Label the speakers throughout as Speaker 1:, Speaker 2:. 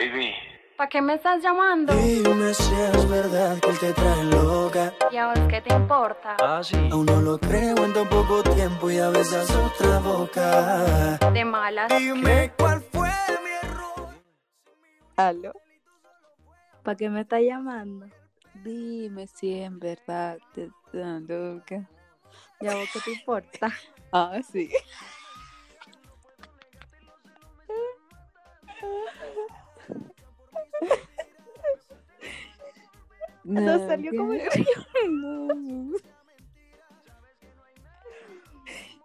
Speaker 1: Baby.
Speaker 2: ¿Para qué me estás llamando?
Speaker 3: Dime si es verdad que él te trae loca.
Speaker 2: ¿Y a vos qué te importa?
Speaker 1: Ah, sí.
Speaker 3: Aún no lo creo en tan poco tiempo y a besas otra boca.
Speaker 2: De malas.
Speaker 3: Dime cuál fue mi error.
Speaker 4: ¿Aló?
Speaker 5: ¿Para qué me está llamando?
Speaker 4: Dime si en verdad te dan loca.
Speaker 5: ¿Y a vos qué te importa?
Speaker 4: Ah, sí.
Speaker 5: No salió como el
Speaker 4: No.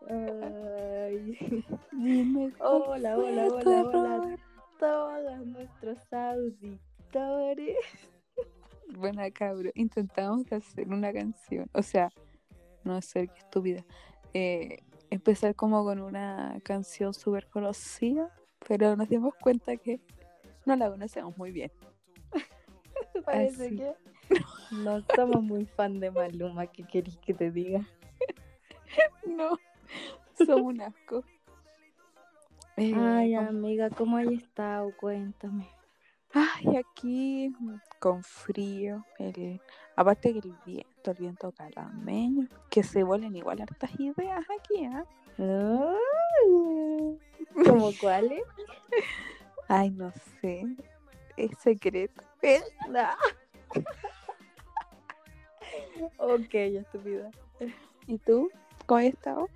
Speaker 5: Ay.
Speaker 4: Dime
Speaker 5: Hola, hola, hola, hola. Todos nuestros auditores.
Speaker 4: Bueno, cabrón, intentamos hacer una canción. O sea, no sé qué estúpida. Eh, empezar como con una canción súper conocida, pero nos dimos cuenta que no la conocemos muy bien.
Speaker 5: Parece
Speaker 4: Así.
Speaker 5: que no somos muy fan de Maluma. ¿Qué querés que te diga?
Speaker 4: No, somos un asco. Eh,
Speaker 5: Ay,
Speaker 4: ¿cómo-
Speaker 5: amiga, ¿cómo has estado? Cuéntame.
Speaker 4: Ay, aquí mm, con frío, el, aparte que el viento, el viento calameño, que se vuelven igual hartas ideas aquí, ¿ah?
Speaker 5: Ay, ¿Cómo cuáles?
Speaker 4: Ay, no sé, es secreto. Eh,
Speaker 5: Ah. ok, estúpida.
Speaker 4: ¿Y tú? ¿Cómo has estado?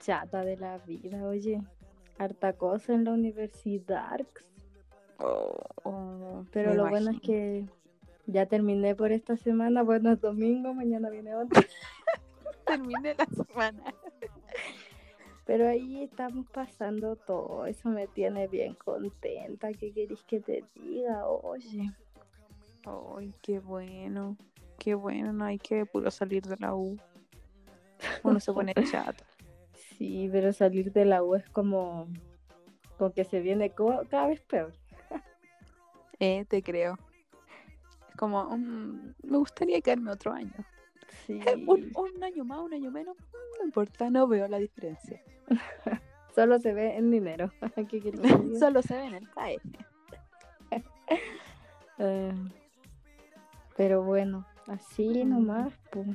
Speaker 5: Chata de la vida, oye. Harta cosa en la universidad.
Speaker 4: Oh, oh,
Speaker 5: Pero lo bueno es que ya terminé por esta semana. Bueno, es domingo, mañana viene otra.
Speaker 4: terminé la semana.
Speaker 5: Pero ahí estamos pasando todo. Eso me tiene bien contenta. ¿Qué querés que te diga? Oye.
Speaker 4: Ay, qué bueno, qué bueno, no hay que puro salir de la U. Uno se pone chato.
Speaker 5: Sí, pero salir de la U es como, como que se viene cada vez peor.
Speaker 4: Eh, te creo. Es como, mm, me gustaría quedarme otro año.
Speaker 5: Sí.
Speaker 4: Un, un año más, un año menos, no importa, no veo la diferencia.
Speaker 5: Solo se ve en dinero.
Speaker 4: Solo se ve en el CAE.
Speaker 5: Eh, pero bueno, así nomás. pues.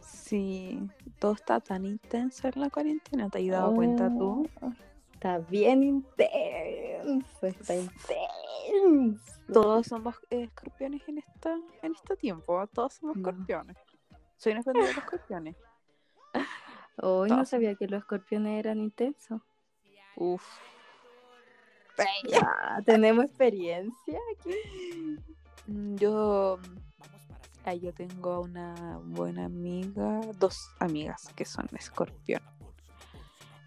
Speaker 4: Sí, todo está tan intenso en la cuarentena, ¿te has dado cuenta tú?
Speaker 5: Oh, Está bien intenso, está intenso.
Speaker 4: Todos somos escorpiones en esta, en este tiempo, ¿ah? todos somos
Speaker 5: No.
Speaker 4: escorpiones. Soy una de los escorpiones.
Speaker 5: Hoy no sabía que los escorpiones eran intensos.
Speaker 4: Uf.
Speaker 5: Ya, tenemos experiencia aquí.
Speaker 4: Mm, Yo, ay, yo tengo una buena amiga, dos amigas que son escorpión.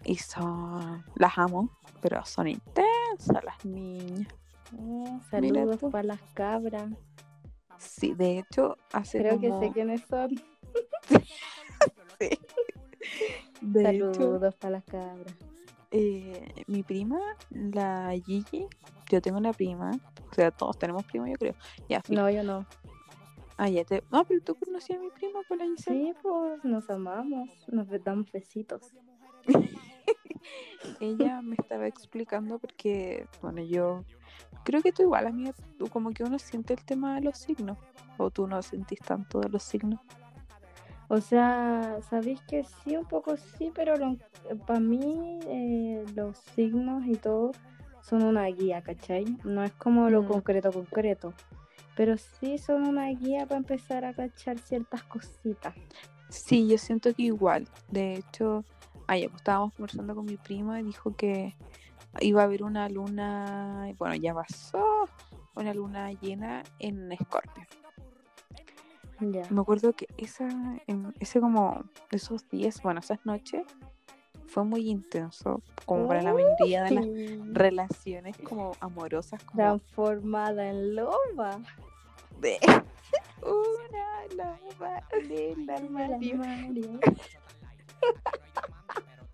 Speaker 4: Y son, las amo, pero son intensas las niñas.
Speaker 5: Oh,
Speaker 4: Mira
Speaker 5: saludos para las cabras.
Speaker 4: Sí, de hecho, hace
Speaker 5: Creo que sé quiénes son.
Speaker 4: sí. De hecho,
Speaker 5: Saludos para las cabras.
Speaker 4: eh, mi prima, la Gigi, yo tengo una prima, o sea, todos tenemos prima, yo creo. Ya.
Speaker 5: No, yo no.
Speaker 4: Ah, ya te... No, pero tú conocías a mi prima por la Giselle.
Speaker 5: Sí, pues nos amamos, nos damos besitos.
Speaker 4: Ella me estaba explicando porque, bueno, yo creo que tú igual, amiga, tú como que uno siente el tema de los signos, o tú no sentís tanto de los signos.
Speaker 5: O sea, sabéis que sí, un poco sí, pero para mí eh, los signos y todo son una guía, ¿cachai? No es como lo
Speaker 4: Mm.
Speaker 5: concreto, concreto. Pero sí son una guía para empezar a cachar ciertas cositas.
Speaker 4: Sí, yo siento que igual. De hecho, ayer pues, estábamos conversando con mi prima y dijo que iba a haber una luna, bueno, ya pasó, una luna llena en Escorpio.
Speaker 5: Ya.
Speaker 4: Me acuerdo que esa, en- ese como, esos días, bueno, esas noches, fue muy intenso, como para la mayoría de las relaciones como amorosas, como
Speaker 5: Transformada en loba.
Speaker 4: de una loba del armario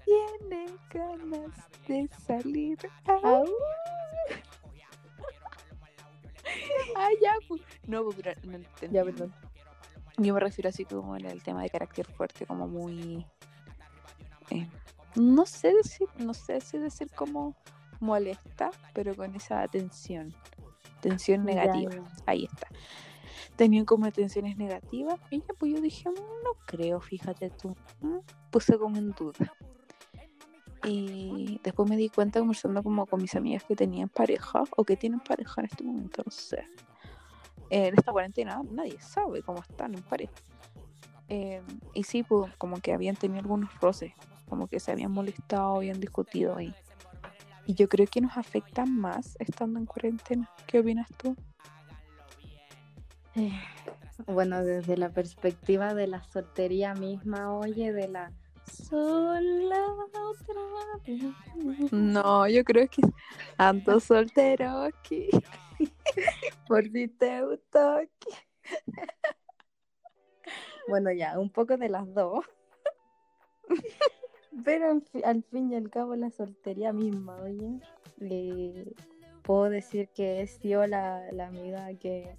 Speaker 4: tiene ganas de salir. Au.
Speaker 5: Au.
Speaker 4: Ah, ya, pues. No, pues, pero no entendí.
Speaker 5: Ya, perdón.
Speaker 4: Yo me refiero así como en el tema de carácter fuerte, como muy. eh, no sé decir, no sé si decir como molesta, pero con esa tensión. Tensión negativa.
Speaker 5: ya.
Speaker 4: Ahí está. Tenían como tensiones negativas. Y ya, pues yo dije, "Mm, no creo, fíjate tú. Mm, Puse como en duda. Y después me di cuenta conversando como con mis amigas que tenían pareja o que tienen pareja en este momento, no sé. Eh, en esta cuarentena nadie sabe cómo están en pareja. Eh, y sí, pues como que habían tenido algunos roces, como que se habían molestado, habían discutido. Y yo creo que nos afecta más estando en cuarentena. ¿Qué opinas tú?
Speaker 5: Eh, Bueno, desde la perspectiva de la soltería misma, oye, de la sola otra vez.
Speaker 4: No, yo creo que ando soltero aquí. Por si te gustó aquí.
Speaker 5: Bueno, ya, un poco de las dos. Pero al fin y al cabo la soltería misma, oye. Eh, puedo decir que he sido la, la amiga que,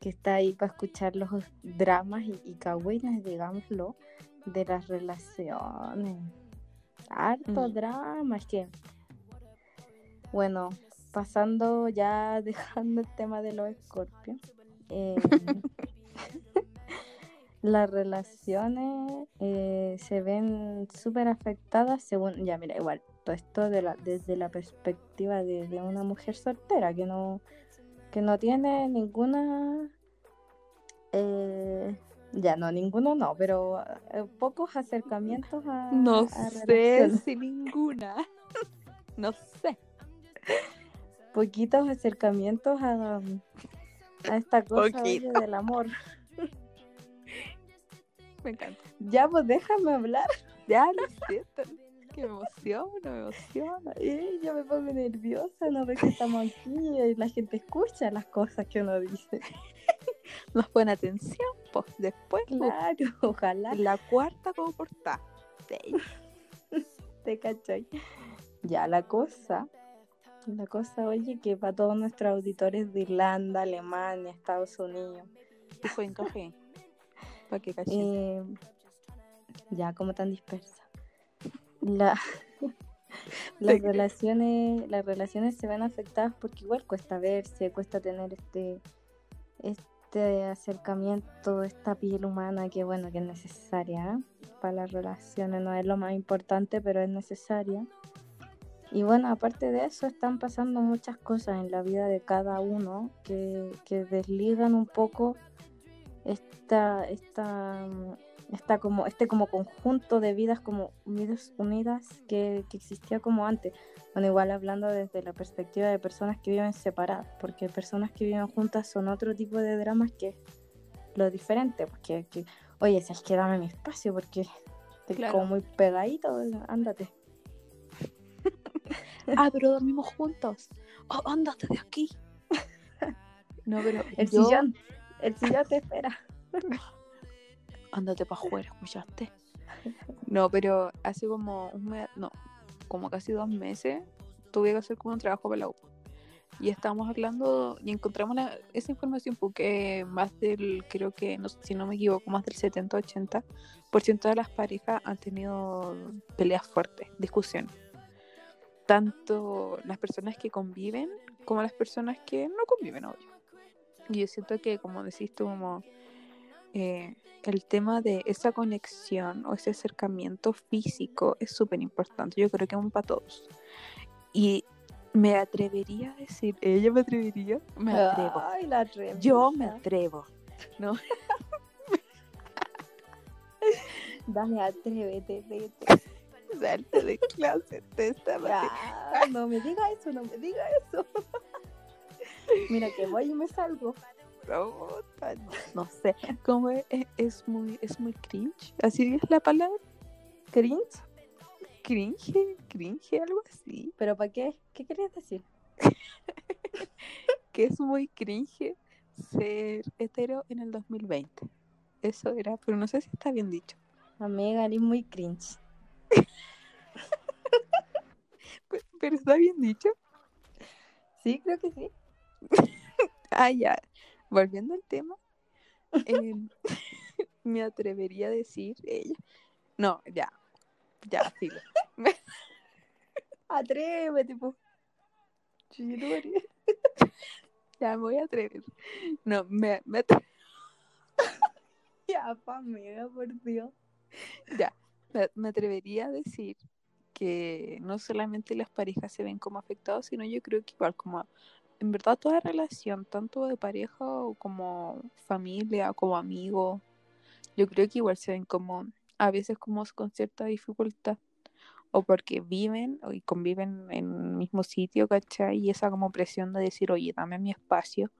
Speaker 5: que está ahí para escuchar los dramas y, y cagüines, digámoslo, de las relaciones. Harto
Speaker 4: Mm.
Speaker 5: drama, es que, bueno, pasando ya, dejando el tema de los escorpios. eh, las relaciones eh, se ven súper afectadas según, ya mira, igual, todo esto de la, desde la perspectiva de, de una mujer soltera que no, que no tiene ninguna, eh, ya no, ninguno no, pero eh, pocos acercamientos a,
Speaker 4: No
Speaker 5: a
Speaker 4: sé si ninguna. No sé.
Speaker 5: poquitos acercamientos a, a esta cosa oye, del amor.
Speaker 4: Me encanta.
Speaker 5: Ya, pues déjame hablar.
Speaker 4: Ya lo siento. Que me emociona, me emociona.
Speaker 5: Ay, yo me pongo nerviosa, no ves que estamos aquí y la gente escucha las cosas que uno dice.
Speaker 4: Nos pone atención, pues después. pues,
Speaker 5: Claro, ojalá
Speaker 4: La cuarta como portada.
Speaker 5: te cachai. Ya, la cosa, la cosa, oye, que para todos nuestros auditores de Irlanda, Alemania, Estados Unidos,
Speaker 4: Tipo en café. Para que cachen.
Speaker 5: eh, ya, como tan dispersa. La, las relaciones, las relaciones se ven afectadas porque igual cuesta verse, cuesta tener este, este acercamiento, esta piel humana que bueno, que es necesaria ¿eh? para las relaciones, no es lo más importante, pero es necesaria. Y bueno, aparte de eso, están pasando muchas cosas en la vida de cada uno que, que desligan un poco esta, esta, esta como, este como conjunto de vidas como unidas, unidas que, que existía como antes. Bueno, igual hablando desde la perspectiva de personas que viven separadas, porque personas que viven juntas son otro tipo de dramas que lo diferente, porque que, oye, si es que dame mi espacio, porque estoy
Speaker 4: Claro.
Speaker 5: como muy pegadito, ándate.
Speaker 4: Ah, pero dormimos juntos. Oh, ándate de aquí. No, pero
Speaker 5: El
Speaker 4: yo-
Speaker 5: sillón, el sillón te espera.
Speaker 4: Ándate para afuera, ¿escuchaste? No, pero hace como un mes, no, como casi dos meses, tuve que hacer como un trabajo para la U. Y estábamos hablando y encontramos la- esa información porque más del, creo que, no, si no me equivoco, más del 70-80% de las parejas han tenido peleas fuertes, discusiones. Tanto las personas que conviven como las personas que no conviven, obvio. Y yo siento que, como decís tú, como eh, el tema de esa conexión o ese acercamiento físico es súper importante. Yo creo que es para todos. Y me atrevería a decir, ella me atrevería, me atrevo.
Speaker 5: Ay, la
Speaker 4: Yo me atrevo. ¿no?
Speaker 5: Dale, atrévete, vete.
Speaker 4: Salte de clase manera.
Speaker 5: Ah, no me diga eso, no me diga eso. Mira que voy y me salgo.
Speaker 4: No sé, como es, muy, es muy cringe, así es la palabra,
Speaker 5: ¿Cringe?
Speaker 4: cringe, cringe, algo así,
Speaker 5: ¿Pero para qué? ¿Qué querías decir?
Speaker 4: que es muy cringe ser hetero en el 2020. Eso era, pero no sé si está bien dicho.
Speaker 5: Amiga, eres muy cringe.
Speaker 4: Pe- Pero está bien dicho.
Speaker 5: Sí, creo que sí.
Speaker 4: Ah, ya. Volviendo al tema, em, me atrevería a decir ella. No, ya. Ya, filo.
Speaker 5: Atrévete, po.
Speaker 4: Chuchito María. ya me voy a atrever. No, me, me atre-
Speaker 5: Ya, amiga, por Dios.
Speaker 4: ya, me, me atrevería a decir que no solamente las parejas se ven como afectados, sino yo creo que igual como en verdad toda relación, tanto de pareja como familia, como amigo, yo creo que igual se ven como a veces como con cierta dificultad o porque viven y conviven en el mismo sitio, ¿cachai? Y esa como presión de decir, oye, dame mi espacio,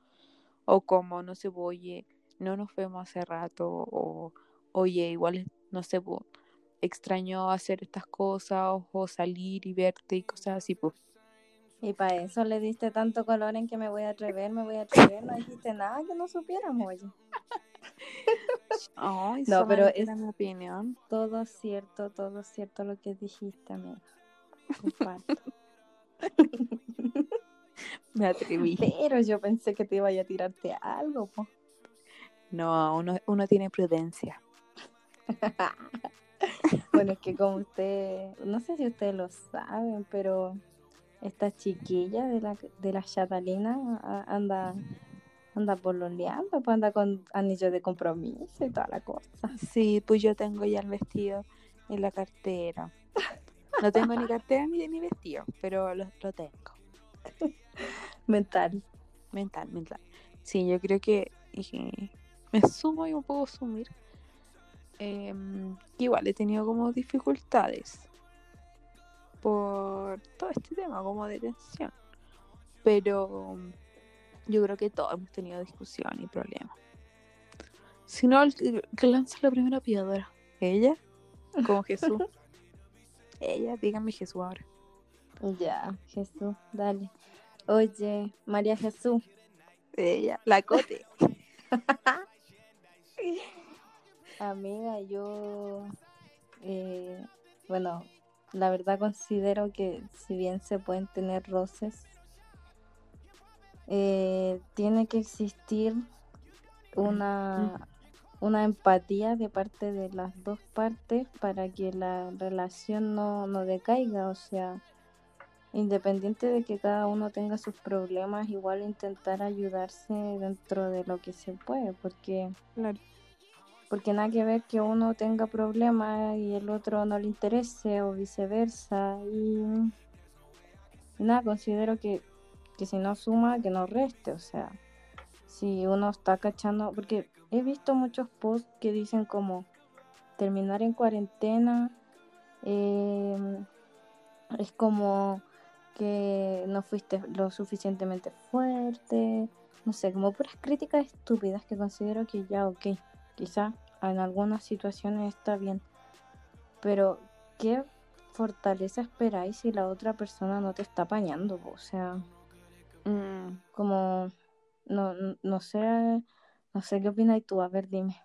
Speaker 4: o como, no sé, oye, no nos vemos hace rato, o oye, igual, no sé, extraño hacer estas cosas, o salir y verte y cosas así, pues.
Speaker 5: Y para eso le diste tanto color en que me voy a atrever, me voy a atrever. No dijiste nada que no supiéramos, oye.
Speaker 4: Ay,
Speaker 5: No, pero es-
Speaker 4: mi opinión.
Speaker 5: Todo cierto, todo cierto lo que dijiste, amiga.
Speaker 4: Me atreví.
Speaker 5: Pero yo pensé que te iba a tirarte algo, po.
Speaker 4: No, uno, uno tiene prudencia.
Speaker 5: Bueno, es que como usted, no sé si ustedes lo saben, pero esta chiquilla de la, de la chatalina anda, anda pololeando, pues anda con anillo de compromiso y toda la cosa.
Speaker 4: Sí, pues yo tengo ya el vestido en la cartera. No tengo ni cartera ni, ni vestido, pero lo, lo tengo.
Speaker 5: Mental.
Speaker 4: Mental, mental. Sí, yo creo que eh, me sumo y me puedo sumir. que igual he tenido como dificultades por todo este tema como de tensión. Pero yo creo que todos hemos tenido discusión y problemas. Si no, el que que lanza la primera piedra. ¿Ella? Como Jesús. Ella, dígame Jesús ahora.
Speaker 5: Ya, Jesús, dale. Oye, María Jesús,
Speaker 4: Ella, la cote.
Speaker 5: amiga, yo, eh, bueno, la verdad considero que si bien se pueden tener roces, eh, tiene que existir una, una empatía de parte de las dos partes para que la relación no, no decaiga, o sea, independiente de que cada uno tenga sus problemas, igual intentar ayudarse dentro de lo que se puede, porque. Porque nada que ver que uno tenga problemas y el otro no le interese o viceversa. Y, nada, considero que, que si no suma, que no reste, o sea, si uno está cachando, porque he visto muchos posts que dicen como terminar en cuarentena eh, es como que no fuiste lo suficientemente fuerte, no sé, como puras críticas estúpidas que considero que ya, ok, quizá en algunas situaciones está bien, pero ¿qué fortaleza esperáis si la otra persona no te está apañando? O sea,
Speaker 4: Mm,
Speaker 5: como, no, no- sé, no sé qué opinas tú, a ver, dime.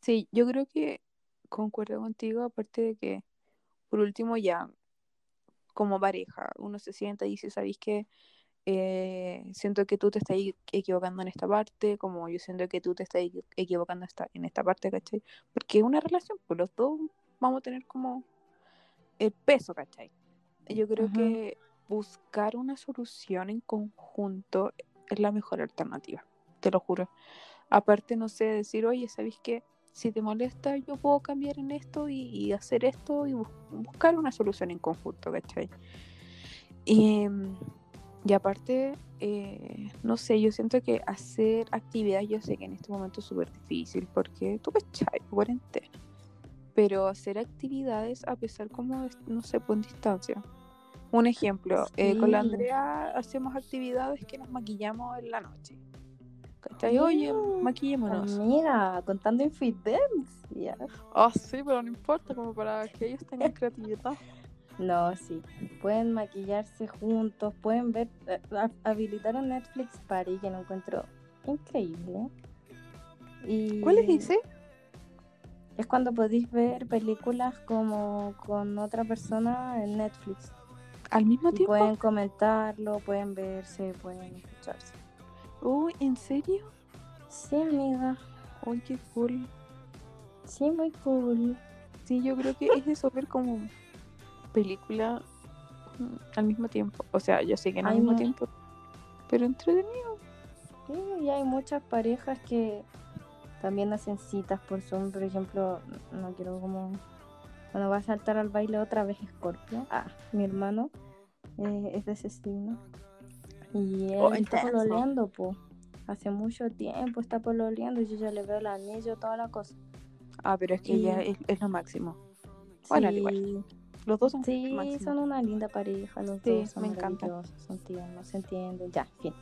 Speaker 4: Sí, yo creo que concuerdo contigo, aparte de que, por último, ya como pareja, uno se sienta y dice, ¿sabéis qué? Eh, siento que tú te estás equi- equivocando en esta parte, como yo siento que tú te estás equi- equivocando esta, en esta parte, ¿cachai? Porque es una relación, pues los dos vamos a tener como el peso, ¿cachai? Yo creo que buscar una solución en conjunto es la mejor alternativa, te lo juro. Aparte, no sé, decir, oye, ¿sabéis qué? Si te molesta, yo puedo cambiar en esto y, y hacer esto y bus- buscar una solución en conjunto, ¿cachai? Y, mm, y aparte, eh, no sé, yo siento que hacer actividades, yo sé que en este momento es súper difícil porque tú cachai, cuarentena. Pero hacer actividades a pesar como, no sé, pues en distancia. Un ejemplo, eh, con la. Andrea hacemos actividades que nos maquillamos en la noche. ¿Cachai? Oye, maquillémonos.
Speaker 5: Amiga, contando infidencias.
Speaker 4: Ah, sí, pero no importa, como para que ellos tengan creatividad.
Speaker 5: No, sí. Pueden maquillarse juntos, pueden ver. eh, ha- Habilitaron Netflix Party, que lo encuentro increíble. Y
Speaker 4: ¿Cuál es ese?
Speaker 5: Es cuando podéis ver películas como con otra persona en Netflix.
Speaker 4: ¿Al mismo
Speaker 5: Y
Speaker 4: tiempo?
Speaker 5: pueden comentarlo, pueden verse, pueden escucharse.
Speaker 4: Uy, ¿en serio?
Speaker 5: Sí, amiga.
Speaker 4: Uy, qué cool.
Speaker 5: Sí, muy cool.
Speaker 4: Sí, yo creo que es eso, ver como película mm, al mismo tiempo. O sea, yo sé que no al mismo tiempo, pero entretenido.
Speaker 5: Sí, y hay muchas parejas que también hacen citas por Zoom. Por ejemplo, no quiero como. Cuando va a saltar al baile otra vez Scorpio. Ah, mi hermano eh, es de ese signo. Y él
Speaker 4: Oh,
Speaker 5: está pololeando, po. Hace mucho tiempo está pololeando. Yo ya le veo el anillo, toda la cosa.
Speaker 4: Ah, pero es que
Speaker 5: Y-
Speaker 4: ya es, es lo máximo. Bueno, al igual. Los dos son
Speaker 5: Sí,
Speaker 4: máximo.
Speaker 5: son una linda pareja, los
Speaker 4: Sí,
Speaker 5: dos son
Speaker 4: me encanta.
Speaker 5: maravillosos, son tiernos, se entienden, ya, fin.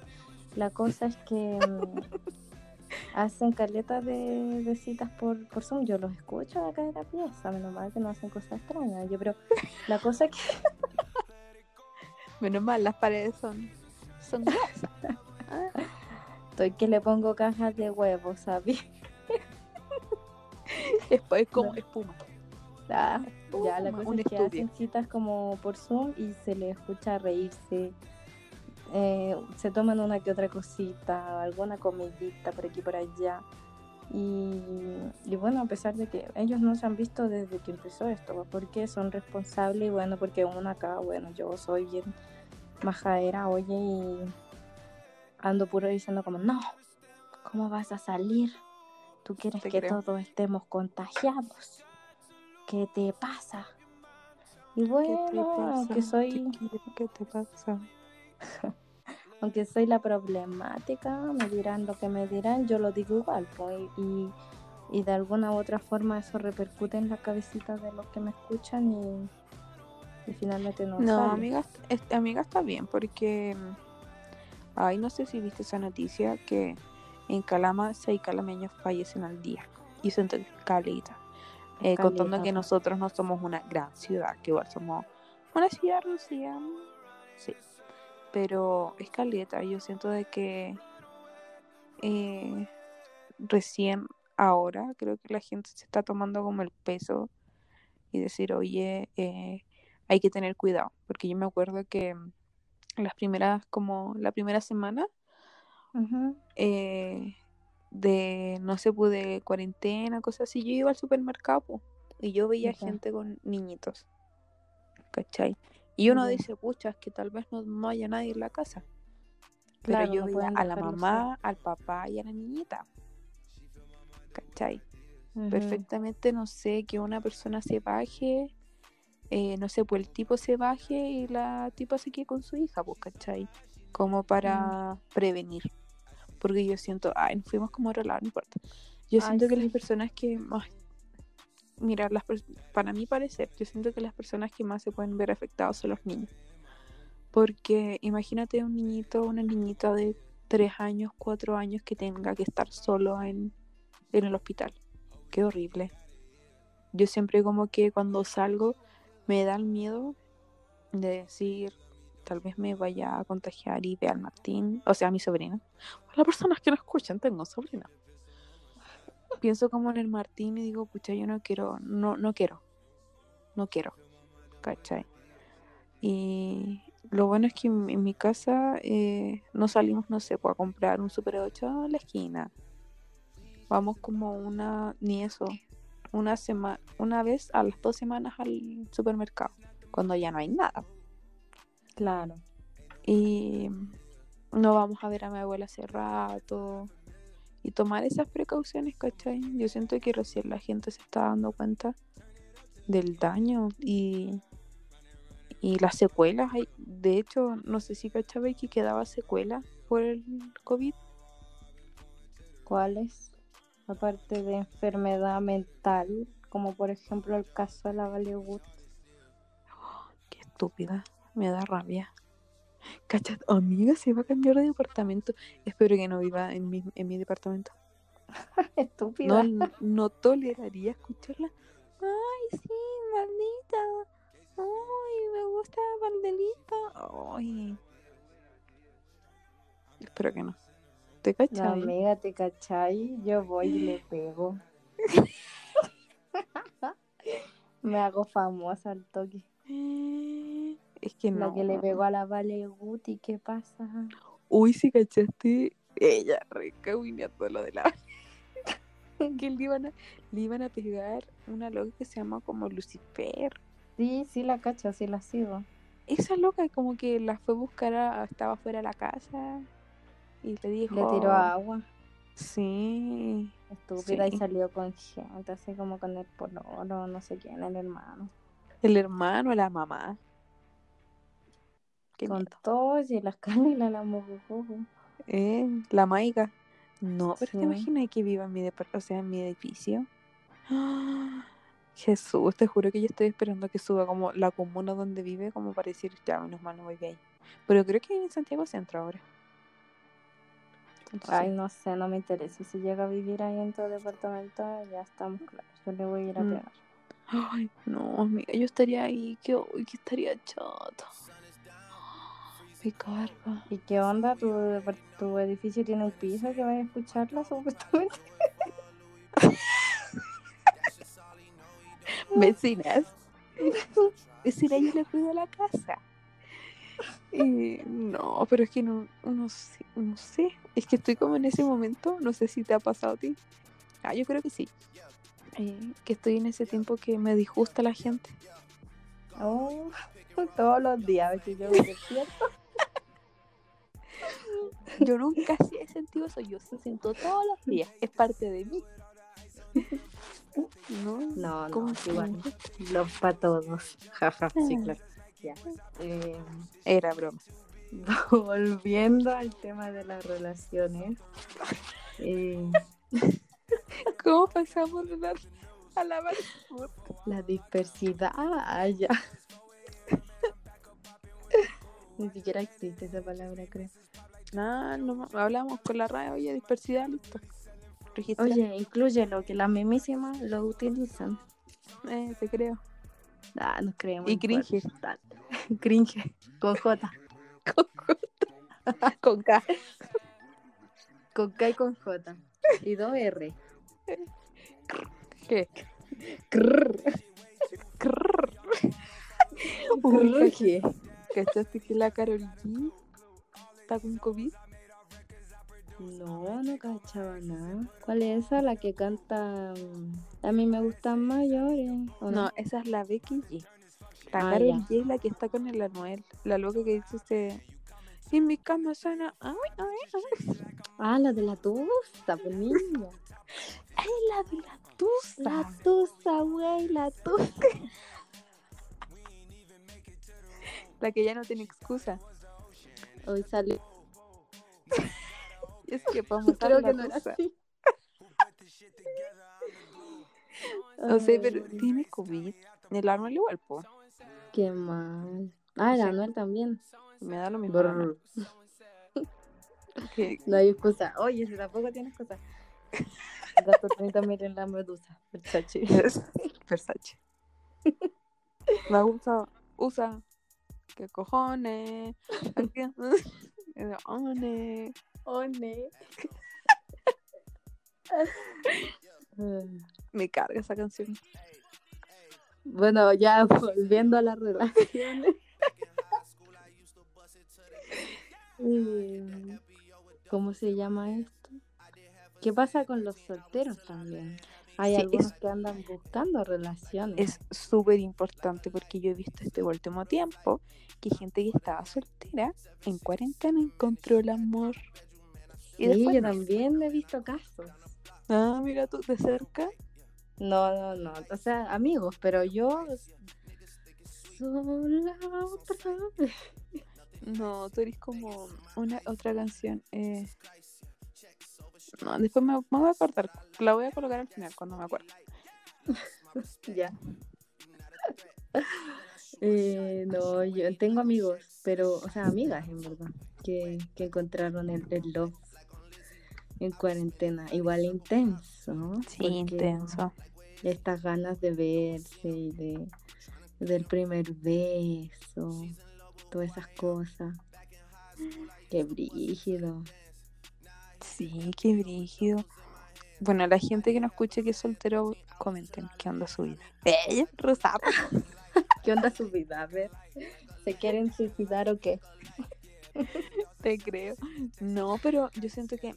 Speaker 5: La cosa es que mm, hacen caletas de, de citas por, por Zoom, yo los escucho acá de la pieza, menos mal que no hacen cosas extrañas, yo pero la cosa es que
Speaker 4: Menos mal, las paredes son, son
Speaker 5: estoy que le pongo cajas de huevos, ¿sabes?
Speaker 4: Después es como
Speaker 5: No.
Speaker 4: espuma.
Speaker 5: Ah, ya, la cosa es que hacen citas como por Zoom y se les escucha reírse. eh, se toman una que otra cosita, alguna comidita por aquí por allá. Y, y bueno, a pesar de que ellos no se han visto desde que empezó esto, pues, porque son responsables y bueno, porque uno acá, bueno, yo soy bien majadera, oye, y ando puro diciendo como, no, ¿cómo vas a salir? Tú quieres
Speaker 4: Te
Speaker 5: que
Speaker 4: creo.
Speaker 5: todos estemos contagiados. ¿Qué te pasa? Y
Speaker 4: ¿Qué te
Speaker 5: bueno,
Speaker 4: pasa,
Speaker 5: aunque soy,
Speaker 4: chiquilla? ¿Qué te pasa?
Speaker 5: aunque soy la problemática, me dirán lo que me dirán, yo lo digo igual, pues, y, y de alguna u otra forma eso repercute en la cabecita de los que me escuchan y, y finalmente no,
Speaker 4: No,
Speaker 5: sale.
Speaker 4: amiga, amiga está bien porque... mm, Ay, no sé si viste esa noticia que en Calama seis calameños fallecen al día. Y son de caleta. Eh, contando que nosotros no somos una gran ciudad, que igual somos una ciudad reducida, sí. Pero es caleta, yo siento de que eh, recién ahora creo que la gente se está tomando como el peso y decir, oye, eh, hay que tener cuidado, porque yo me acuerdo que las primeras, como la primera semana eh, de, no sé, pues de cuarentena, cosas así, yo iba al supermercado po, y yo veía gente con niñitos, ¿cachai? Y uno dice, pucha, es que tal vez no, no haya nadie en la casa. Pero
Speaker 5: Claro,
Speaker 4: yo
Speaker 5: no
Speaker 4: veía a la mamá, al papá y a la niñita. ¿Cachai? Perfectamente, no sé, que una persona se baje, eh, no sé, pues el tipo se baje y la tipa se quede con su hija, pues, ¿cachai? Como para prevenir. Porque yo siento, ay, nos fuimos como a otro lado, no importa. Yo
Speaker 5: Ay,
Speaker 4: siento que
Speaker 5: sí.
Speaker 4: las personas que más, mira, las para mi parecer, yo siento que las personas que más se pueden ver afectados son los niños. Porque imagínate un niñito, una niñita de 3 años, 4 años que tenga que estar solo en, en el hospital. Qué horrible. Yo siempre como que cuando salgo me da el miedo de decir, tal vez me vaya a contagiar y vea al Martín, o sea, a mi sobrina. Las personas que no escuchan, tengo sobrina. Pienso como en el Martín y digo, pucha, yo no quiero, no, no quiero, no quiero, ¿cachai? Y lo bueno es que en, en mi casa eh, no salimos, no sé, pues, a comprar un Super 8 a la esquina. Vamos como una, ni eso, una semana, una vez a las dos semanas al supermercado, cuando ya no hay nada.
Speaker 5: Claro.
Speaker 4: Y no vamos a ver a mi abuela hace rato. Y tomar esas precauciones, ¿cachai? Yo siento que recién la gente se está dando cuenta del daño y, y las secuelas. Hay- De hecho, no sé si cachaba que quedaba secuela por el COVID.
Speaker 5: ¿Cuáles? Aparte de enfermedad mental, como por ejemplo el caso de la Vale Wood.
Speaker 4: Qué estúpida, me da rabia. ¿Cachai? Amiga, se va a cambiar de departamento. Espero que no viva en mi, en mi departamento.
Speaker 5: Estúpida.
Speaker 4: No, no toleraría escucharla. Ay, sí, maldita. Ay, me gusta Valdelita. Ay. Espero que no. ¿Te cachai?
Speaker 5: amiga, ¿te cachai? Yo voy y le pego. Me hago famosa al toque.
Speaker 4: Es que
Speaker 5: La
Speaker 4: no.
Speaker 5: que le pegó a la Vale Guti, ¿qué pasa?
Speaker 4: Uy, si cachaste. Ella recaguineando lo de la. que le iban, a, le iban a pegar una loca que se llama como Lucifer.
Speaker 5: Sí, sí la cacho, sí la sigo.
Speaker 4: esa loca como que la fue a buscar, a- estaba fuera de la casa y le dijo...
Speaker 5: Le tiró agua.
Speaker 4: Sí.
Speaker 5: Estúpida
Speaker 4: Sí.
Speaker 5: y salió con gente, así como con el pololo, no sé quién, el hermano.
Speaker 4: El hermano, la mamá. Qué
Speaker 5: con
Speaker 4: miedo.
Speaker 5: todos y las Camila, la mojojojo.
Speaker 4: Eh, la maiga. No, pero
Speaker 5: Sí.
Speaker 4: te imaginas que viva en mi o sea, en mi edificio. ¡Ah! Jesús, te juro que yo estoy esperando que suba como la comuna donde vive, como para decir, ya, menos mal no voy ahí. Pero creo que vive en Santiago Centro ahora. Entonces,
Speaker 5: Ay, no sé, no me interesa. Si llega a vivir ahí en tu departamento, ya estamos claros. Yo le voy a ir a
Speaker 4: Mm.
Speaker 5: pegar.
Speaker 4: Ay, no, amiga, yo estaría ahí, que que estaría chato. Me carga.
Speaker 5: ¿Y qué onda? ¿Tu, tu edificio tiene un piso que vaya a escucharla supuestamente?
Speaker 4: Vecinas. Vecina, yo le cuido la casa. Eh, no, pero es que no, no sé, no sé. Es que estoy como en ese momento, no sé si te ha pasado a ti. Ah, yo creo que sí. Eh, que estoy en ese tiempo que me disgusta la gente.
Speaker 5: Oh, todos los días, a veces yo me despierto.
Speaker 4: Yo nunca sí he sentido eso, yo sí siento todos los días. Es parte de mí. No,
Speaker 5: No,
Speaker 4: ¿Cómo
Speaker 5: no,
Speaker 4: que
Speaker 5: igual. Los para todos. Jaja, sí,
Speaker 4: Ah.
Speaker 5: claro. Ya. Eh,
Speaker 4: Era broma.
Speaker 5: volviendo al tema de las relaciones. eh,
Speaker 4: ¿Cómo pasamos de la, a la
Speaker 5: la dispersidad. Ah, ya. Ni siquiera existe esa palabra, creo.
Speaker 4: No, no, hablamos con la radio, oye, dispersidad, listo. Registra.
Speaker 5: Oye, incluyelo, que las memísimas lo utilizan.
Speaker 4: Eh, te creo.
Speaker 5: Ah, nos creemos.
Speaker 4: Y
Speaker 5: en
Speaker 4: cringe.
Speaker 5: cuerpo. cringe. Con J.
Speaker 4: Con K.
Speaker 5: Con K y con J. Y dos R.
Speaker 4: ¿Qué?
Speaker 5: Crrr.
Speaker 4: Crrr.
Speaker 5: Crrr, ¿qué?
Speaker 4: ¿Cachaste que la Carol G está con COVID?
Speaker 5: No, no cachaba nada. ¿Cuál es esa? La que canta. mm, A mí me gustan mayores. ¿o
Speaker 4: No, esa es la Becky G. La
Speaker 5: Ah,
Speaker 4: Carol. G es la que está con el Anuel. La loca que dice este. En mi cama suena. Ay, ay, ay.
Speaker 5: Ah, la de la tusa, pues niña.
Speaker 4: Ay, la de la tusa.
Speaker 5: La tusa, güey, la tusa.
Speaker 4: La que ya no tiene excusa.
Speaker 5: Hoy salió.
Speaker 4: Es que vamos a
Speaker 5: Creo
Speaker 4: la
Speaker 5: que no era así.
Speaker 4: No sé, pero tiene COVID. El Anuel igual, po.
Speaker 5: Qué mal. Ah, el
Speaker 4: Sí.
Speaker 5: Anuel también.
Speaker 4: Me da lo mismo. Que-
Speaker 5: No hay excusa. Oye, si tampoco tienes excusa. Gasto 30 mil en la medusa. Versace.
Speaker 4: Versace. La usa, usa. ¿Qué cojones? ¿Qué cojones?
Speaker 5: One.
Speaker 4: Me carga esa canción.
Speaker 5: Bueno, ya volviendo a las relaciones. Eh, ¿Cómo se llama esto? ¿Qué pasa con los solteros también? Hay
Speaker 4: Sí,
Speaker 5: algunos
Speaker 4: es-
Speaker 5: que andan buscando relaciones.
Speaker 4: Es súper importante porque yo he visto este último tiempo que gente que estaba soltera en cuarentena encontró el amor. Y
Speaker 5: sí,
Speaker 4: después,
Speaker 5: yo también he visto casos.
Speaker 4: ah, mira tú de cerca.
Speaker 5: No, no, no. O sea, amigos, pero yo. Sola otra vez.
Speaker 4: No, tú eres como una otra canción. Eh... No, después me, me voy a acordar. La voy a colocar al final cuando me acuerdo.
Speaker 5: Ya. Eh, no, yo tengo amigos, pero, o sea, amigas en verdad, que, que encontraron el, el love en cuarentena. Igual intenso, ¿no?
Speaker 4: Sí,
Speaker 5: Porque
Speaker 4: intenso.
Speaker 5: Estas ganas de verse y de, del primer beso, todas esas cosas. Qué brígido.
Speaker 4: Sí, qué brígido. Bueno, la gente que no escuche que es soltero, comenten qué onda su vida. ¡Eh! Rosado.
Speaker 5: ¿Qué onda su vida? A ver, ¿se quieren suicidar o qué?
Speaker 4: Te creo. No, pero yo siento que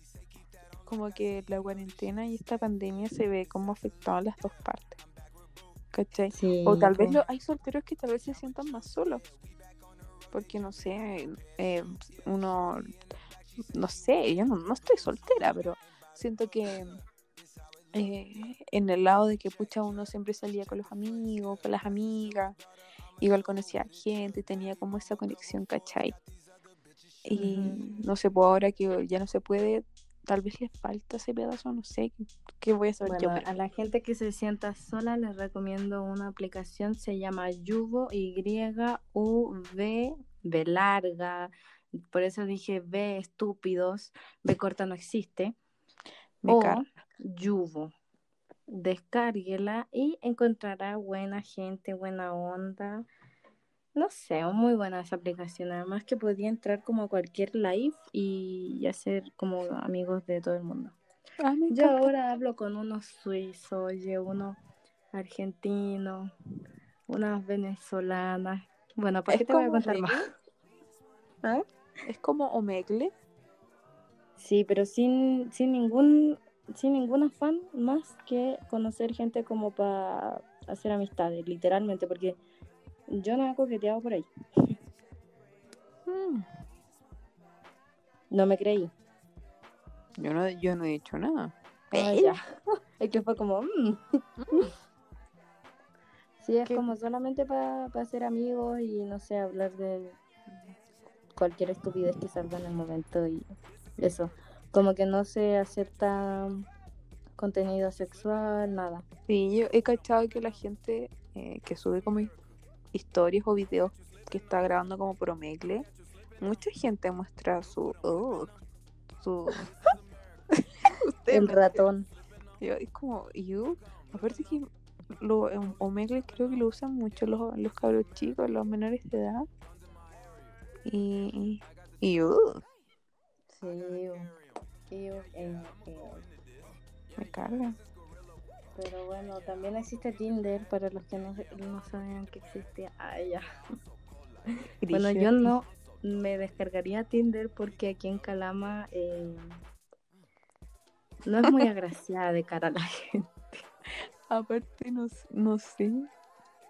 Speaker 4: como que la cuarentena y esta pandemia se ve como afectado a las dos partes. ¿Cachai?
Speaker 5: Sí,
Speaker 4: O tal vez lo- hay solteros que tal vez se sientan más solos. porque no sé, eh, uno, no sé, yo no, no estoy soltera, pero siento que eh, en el lado de que pucha uno siempre salía con los amigos, con las amigas, igual conocía gente, tenía como esa conexión, ¿cachai? Y no sé, pues ahora que ya no se puede, tal vez les falta ese pedazo, no sé, ¿qué, voy a saber yo? Pero-
Speaker 5: a la gente que se sienta sola les recomiendo una aplicación, se llama Yuvo, Y-U-V, B larga, por eso dije B estúpidos, B corta no existe,
Speaker 4: me
Speaker 5: o
Speaker 4: carga.
Speaker 5: Yuvo. Descárguela y encontrará buena gente, buena onda. No sé, muy buena esa aplicación. Además que podía entrar como a cualquier live y hacer como amigos de todo el mundo.
Speaker 4: Ah,
Speaker 5: Yo ahora hablo con unos suizos, oye, unos argentinos, unas venezolanas. Bueno, ¿para qué te voy a contar más?
Speaker 4: Omegle. Es como Omegle.
Speaker 5: Sí, pero sin, sin ningún sin ningún afán más que conocer gente como para hacer amistades, literalmente, porque yo no he coqueteado por ahí.
Speaker 4: Mm,
Speaker 5: No me creí.
Speaker 4: Yo no, yo no he dicho nada.
Speaker 5: Ah, ya. Es que fue como. mm. Sí, es
Speaker 4: ¿Qué?
Speaker 5: como solamente para hacer amigos y no sé, hablar de cualquier estupidez que salga en el momento y eso. Como que no se acepta contenido sexual, nada.
Speaker 4: Sí, yo he cachado que la gente eh, que sube como hi- historias o videos que está grabando como por Omegle, mucha gente muestra su... oh, su...
Speaker 5: El ratón.
Speaker 4: yo- es como, you, aparte que lo, Omegle creo que lo usan mucho los, los cabros chicos, los menores de edad. Y... Y... uh,
Speaker 5: Sí. Ew, ew, ew.
Speaker 4: me carga.
Speaker 5: Pero bueno, también existe Tinder para los que no, no sabían que existía. Ay, ya. Bueno, yo no me descargaría Tinder porque aquí en Calama eh, no es muy agraciada de cara a la gente.
Speaker 4: Aparte, no, no sé.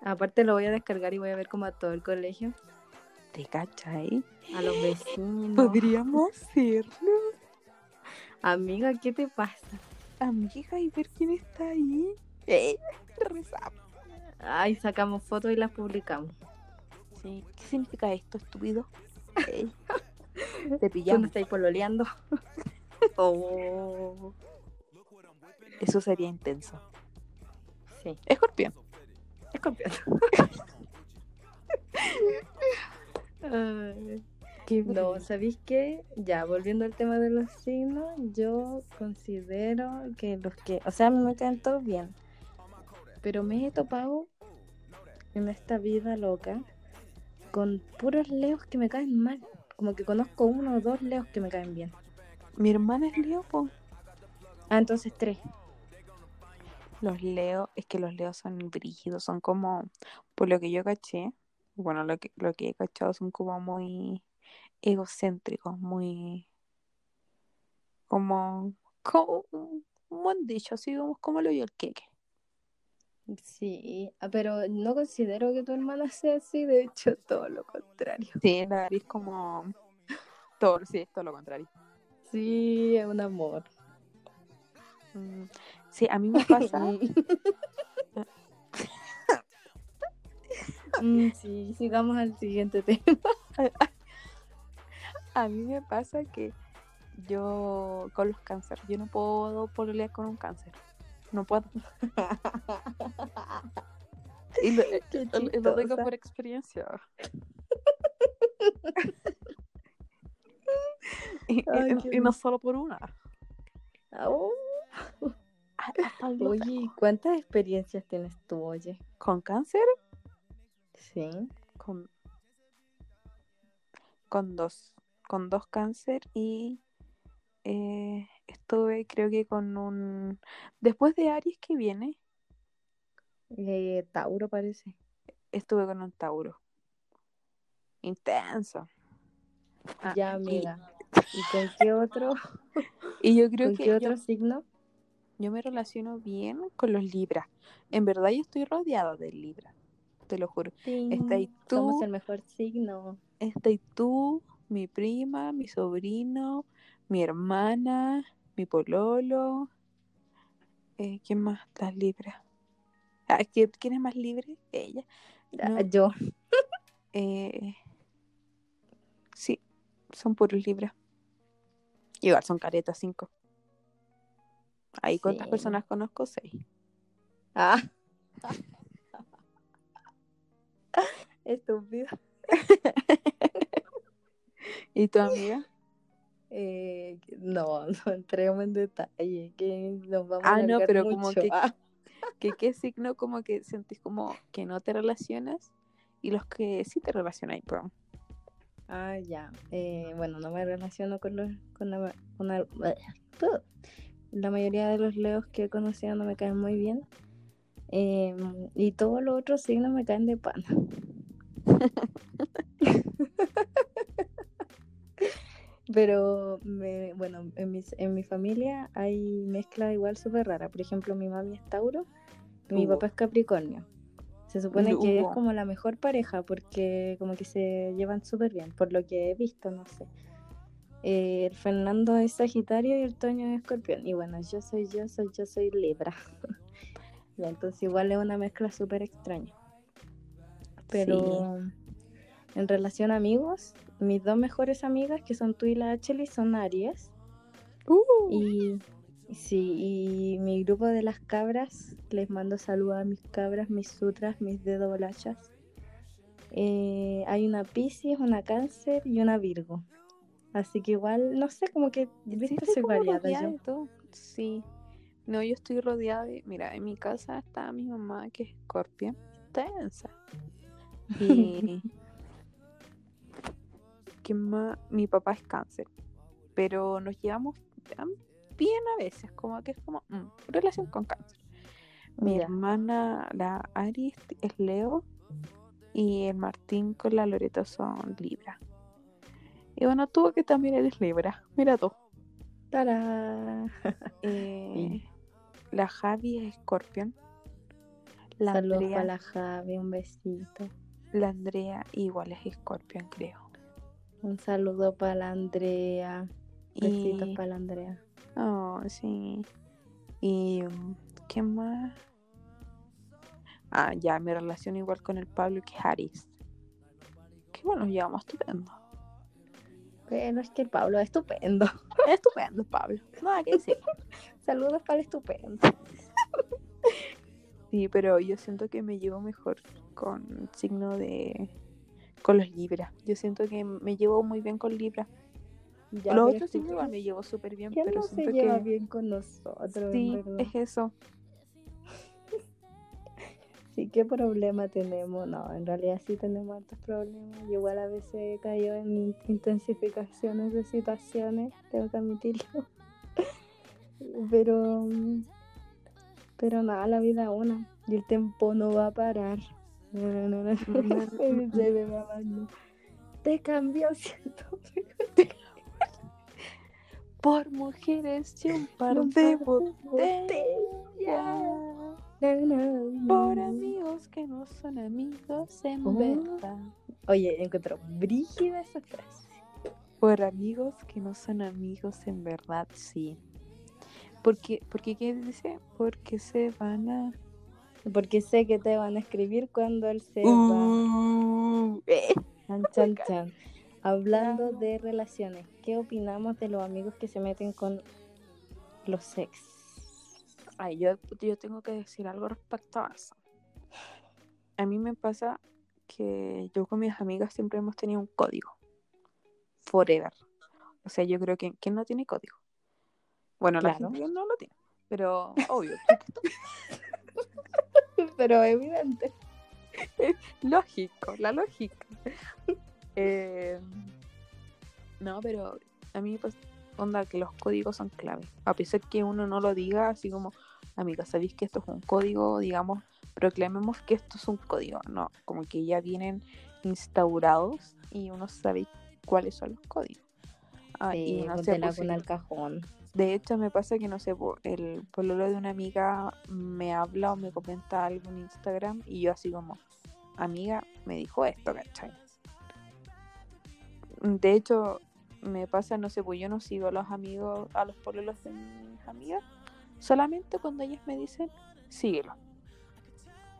Speaker 5: Aparte lo voy a descargar y voy a ver como a todo el colegio,
Speaker 4: ¿Te cachai?
Speaker 5: a los vecinos.
Speaker 4: Podríamos hacerlo,
Speaker 5: Amiga, ¿qué te pasa?
Speaker 4: amiga, y ver quién está ahí. Eh, rezamos.
Speaker 5: Ay, sacamos fotos y las publicamos.
Speaker 4: Sí. ¿Qué significa esto, estúpido? Eh, Te
Speaker 5: ¿Dónde
Speaker 4: pillamos.
Speaker 5: estáis pololeando? oh,
Speaker 4: Eso sería intenso.
Speaker 5: sí.
Speaker 4: Escorpión.
Speaker 5: Escorpión. Ay.
Speaker 4: Qué
Speaker 5: No. ¿sabéis qué? Ya, volviendo al tema de los signos, yo considero que los que, o sea, a mí me caen todos bien, pero me he topado en esta vida loca con puros leos que me caen mal. Como que conozco uno o dos leos que me caen bien.
Speaker 4: Mi hermana es Leo, po.
Speaker 5: Ah, entonces tres.
Speaker 4: Los Leo, es que los Leos son brígidos, son como, por lo que yo caché, bueno, lo que, lo que he cachado son como muy egocéntricos, muy, como, como un buen dicho, así como, como lo yo el queque.
Speaker 5: Sí, ah, pero no considero que tu hermana sea así, de hecho, todo lo contrario.
Speaker 4: Sí, la nariz como, todo, sí, es todo lo contrario.
Speaker 5: Sí, es un amor.
Speaker 4: Mm, Sí, a mí me pasa,
Speaker 5: Mm, sí, sigamos al siguiente tema.
Speaker 4: a mí me pasa que yo con los cánceres, yo no puedo pololear con un cáncer, no puedo. Y lo, digo
Speaker 5: chistosa.
Speaker 4: por experiencia. y,
Speaker 5: Ay,
Speaker 4: y- y no solo por una.
Speaker 5: Oh. Oye, ¿y ¿cuántas experiencias tienes tú, oye?
Speaker 4: ¿Con cáncer?
Speaker 5: Sí.
Speaker 4: Con, con dos. Con dos cáncer y eh, estuve creo que con un... Después de Aries que viene,
Speaker 5: Eh, Tauro parece.
Speaker 4: estuve con un Tauro. Intenso. Ah,
Speaker 5: ya,
Speaker 4: y-
Speaker 5: amiga. ¿Y con qué otro?
Speaker 4: Y, yo creo
Speaker 5: ¿Con
Speaker 4: que
Speaker 5: qué
Speaker 4: yo-
Speaker 5: otro signo?
Speaker 4: yo me relaciono bien con los Libras. En verdad yo estoy rodeada de Libra, te lo juro. Está ahí
Speaker 5: Ting, Somos
Speaker 4: tú.
Speaker 5: el mejor signo.
Speaker 4: Está y tú, mi prima, mi sobrino, mi hermana, mi pololo. Eh, ¿Quién más está libre? Ah, ¿Quién es más libre? Ella.
Speaker 5: Ah,
Speaker 4: No.
Speaker 5: Yo.
Speaker 4: Eh, sí, son puros libres. Igual son caretas cinco. Ahí cuántas
Speaker 5: Sí.
Speaker 4: personas conozco, seis.
Speaker 5: Ah. Estúpido.
Speaker 4: ¿Y tu amiga?
Speaker 5: Eh, no, no entremos en detalle, que nos vamos a
Speaker 4: Ah, no, pero como
Speaker 5: mucho.
Speaker 4: que-
Speaker 5: Ah,
Speaker 4: ¿Qué, ¿Qué signo como que sentís como que no te relacionas y los que sí te relacionáis? Pues.
Speaker 5: ah, ya. Eh, bueno, no me relaciono con los con la, con la, la mayoría de los leos que he conocido no me caen muy bien. Eh, y todos los otros signos me caen de pana. Pero, me, bueno, en, mis, en mi familia hay mezcla igual súper rara. Por ejemplo, mi mami es Tauro y mi papá es Capricornio. Se supone que es como la mejor pareja porque como que se llevan súper bien, por lo que he visto, no sé. Eh, el Fernando es Sagitario y el Toño es Escorpión. Y bueno, yo soy yo, soy yo, soy Libra. ya, entonces igual es una mezcla súper extraña. Pero en relación a amigos, mis dos mejores amigas, que son tú y la Acheli, son Aries.
Speaker 4: Uh.
Speaker 5: Y sí, y mi grupo de las cabras, les mando saludos a mis cabras, mis sutras, mis dedos bolachas. Eh, hay una Pisces, una Cáncer y una Virgo. Así que igual, no sé, como que, viste, soy variada yo.
Speaker 4: todo. Sí. No, yo estoy rodeada de. Mira, en mi casa está mi mamá, que es Scorpio. Tensa. Y. ¿Quién más? Mi papá es cáncer. Pero nos llevamos bien a veces, como que es como. mm, relación con cáncer. Mi hermana, la Aris, es Leo. Y el Martín con la Loreto son Libra. Y bueno, tú que también eres Libra. Mira tú.
Speaker 5: ¡Tará!
Speaker 4: Eh, La Javi es Scorpion. La
Speaker 5: Saludos
Speaker 4: Andrea,
Speaker 5: para la Javi, un besito.
Speaker 4: la Andrea igual es Scorpion, creo.
Speaker 5: Un saludo para la Andrea. Besitos
Speaker 4: Y,
Speaker 5: para la Andrea.
Speaker 4: oh, sí. Y, mm, ¿qué más? Ah, ya, mi relación igual con el Pablo que es Aries. Que bueno, llevamos estupendo.
Speaker 5: Pero es que el Pablo es estupendo.
Speaker 4: Estupendo, Pablo. Nada que decir.
Speaker 5: Saludos para el estupendo.
Speaker 4: Sí, pero yo siento que me llevo mejor con signo de... con los Libra. Yo siento que me llevo muy bien con Libra.
Speaker 5: Ya,
Speaker 4: los otros
Speaker 5: es
Speaker 4: signos igual
Speaker 5: ¿quién-
Speaker 4: me llevo súper bien,
Speaker 5: ¿Quién
Speaker 4: pero
Speaker 5: no se
Speaker 4: siento
Speaker 5: lleva
Speaker 4: que...
Speaker 5: bien con nosotros?
Speaker 4: Sí,
Speaker 5: verdad?
Speaker 4: es eso.
Speaker 5: Sí, ¿qué problema tenemos? No, en realidad sí tenemos altos problemas. Yo igual a veces he caído en in- intensificaciones de situaciones, tengo que admitirlo. Pero, pero nada, la vida es una y el tiempo no va a parar. No, no, no, no. Te cambió, siento.
Speaker 4: Por mujeres y un par de botellas.
Speaker 5: Na, na, na.
Speaker 4: Por amigos que no son amigos en
Speaker 5: Oh.
Speaker 4: verdad.
Speaker 5: Oye, encuentro brígida esa frase.
Speaker 4: Por amigos que no son amigos en verdad, sí. Porque, porque ¿qué dice? Porque se van a...
Speaker 5: Porque sé que te van a escribir cuando él se va.
Speaker 4: Uh, eh.
Speaker 5: Chan, chan, chan. Hablando de relaciones, ¿qué opinamos de los amigos que se meten con los ex?
Speaker 4: Ay, yo, yo tengo que decir algo respecto a eso. A mí me pasa que yo con mis amigas siempre hemos tenido un código. Forever. O sea, yo creo que ¿quién no tiene código? Bueno, la
Speaker 5: Claro.
Speaker 4: gente no lo tiene. Pero obvio.
Speaker 5: Pero evidente.
Speaker 4: lógico, la lógica. Eh, no, pero a mí pues onda que los códigos son clave. A pesar que uno no lo diga, así como, amiga, ¿sabéis que esto es un código? Digamos, proclamemos que esto es un código. No, como que ya vienen instaurados y uno sabe cuáles son los códigos. Ah,
Speaker 5: Sí,
Speaker 4: y no
Speaker 5: pues
Speaker 4: sé, pues, sí.
Speaker 5: al cajón.
Speaker 4: De hecho, me pasa que no sé, el pololo de una amiga me habla o me comenta algo en Instagram y yo así como, amiga, me dijo esto, ¿cachai? De hecho, me pasa, no sé, pues yo no sigo a los amigos, a los pololos de mis amigas, solamente cuando ellas me dicen, síguelo.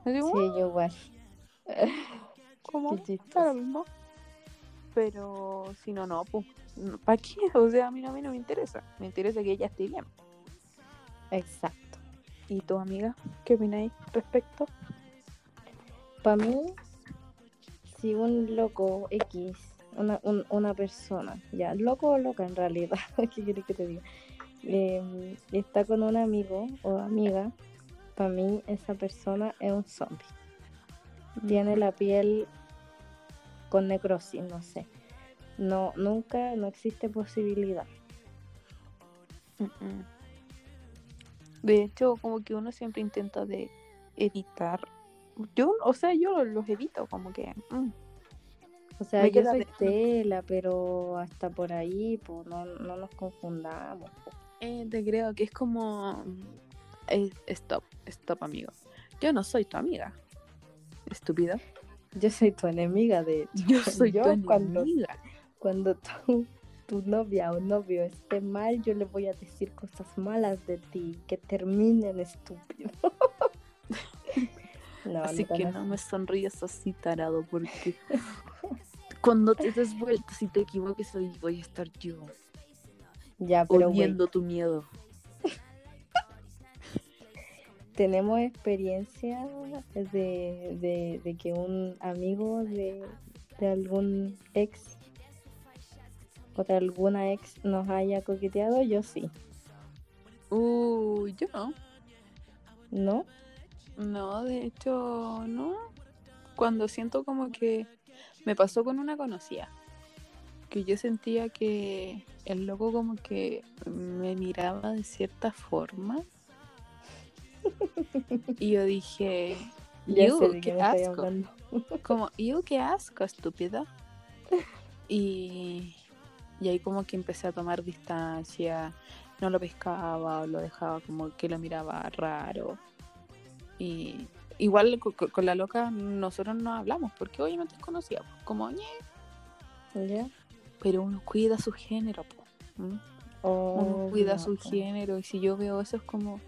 Speaker 4: Digo,
Speaker 5: Sí, yo igual.
Speaker 4: como,
Speaker 5: chistoso.
Speaker 4: claro, mismo. Pero si no, no, pues, ¿para qué? O sea, a mí, no- a mí no me interesa. Me interesa que ella esté bien.
Speaker 5: Exacto.
Speaker 4: ¿Y tu amiga? ¿Qué opináis respecto?
Speaker 5: Para mí, si un loco X, una, un- una persona, ya, loco o loca en realidad, ¿qué quieres que te diga? Eh, está con un amigo o amiga, para mí esa persona es un zombie. Tiene la piel con necrosis, no sé. No, nunca, no existe posibilidad.
Speaker 4: De hecho, como que uno siempre intenta de evitar. Yo, o sea, yo los evito, como que. mm.
Speaker 5: O sea,
Speaker 4: Me
Speaker 5: yo soy
Speaker 4: de-
Speaker 5: tela, pero hasta por ahí, pues no, no nos confundamos. po.
Speaker 4: Eh, te creo que es como. eh, stop, stop, amigo. Yo no soy tu amiga. Estúpida.
Speaker 5: Yo soy tu enemiga, de hecho.
Speaker 4: Yo soy
Speaker 5: Yo
Speaker 4: tu
Speaker 5: cuando-
Speaker 4: enemiga.
Speaker 5: Cuando tu, tu novia o novio esté mal, yo le voy a decir cosas malas de ti, que terminen estúpido. no,
Speaker 4: Así
Speaker 5: no
Speaker 4: que no me sonríes así, tarado, porque cuando te des vuelta, si te equivoques, ahí voy a estar yo,
Speaker 5: Ya, pero
Speaker 4: odiando tu miedo.
Speaker 5: tenemos experiencia de, de, de que un amigo de, de algún ex o de alguna ex nos haya coqueteado, yo sí,
Speaker 4: Uy, yo no.
Speaker 5: ¿no?
Speaker 4: No, de hecho, no. Cuando siento como que me pasó con una conocida, que yo sentía que el loco como que me miraba de cierta forma. Y yo dije,
Speaker 5: Ya
Speaker 4: "Iu,
Speaker 5: sé de
Speaker 4: qué asco. Como, yo qué asco, estúpida. Y, y ahí como que empecé a tomar distancia, no lo pescaba o lo dejaba como que lo miraba raro. Y igual co- co- con, la loca nosotros no hablamos porque obviamente es conocida, pues, como ñe. Pero uno cuida su género, uno
Speaker 5: Oh,
Speaker 4: cuida
Speaker 5: no,
Speaker 4: su género y si yo veo eso es como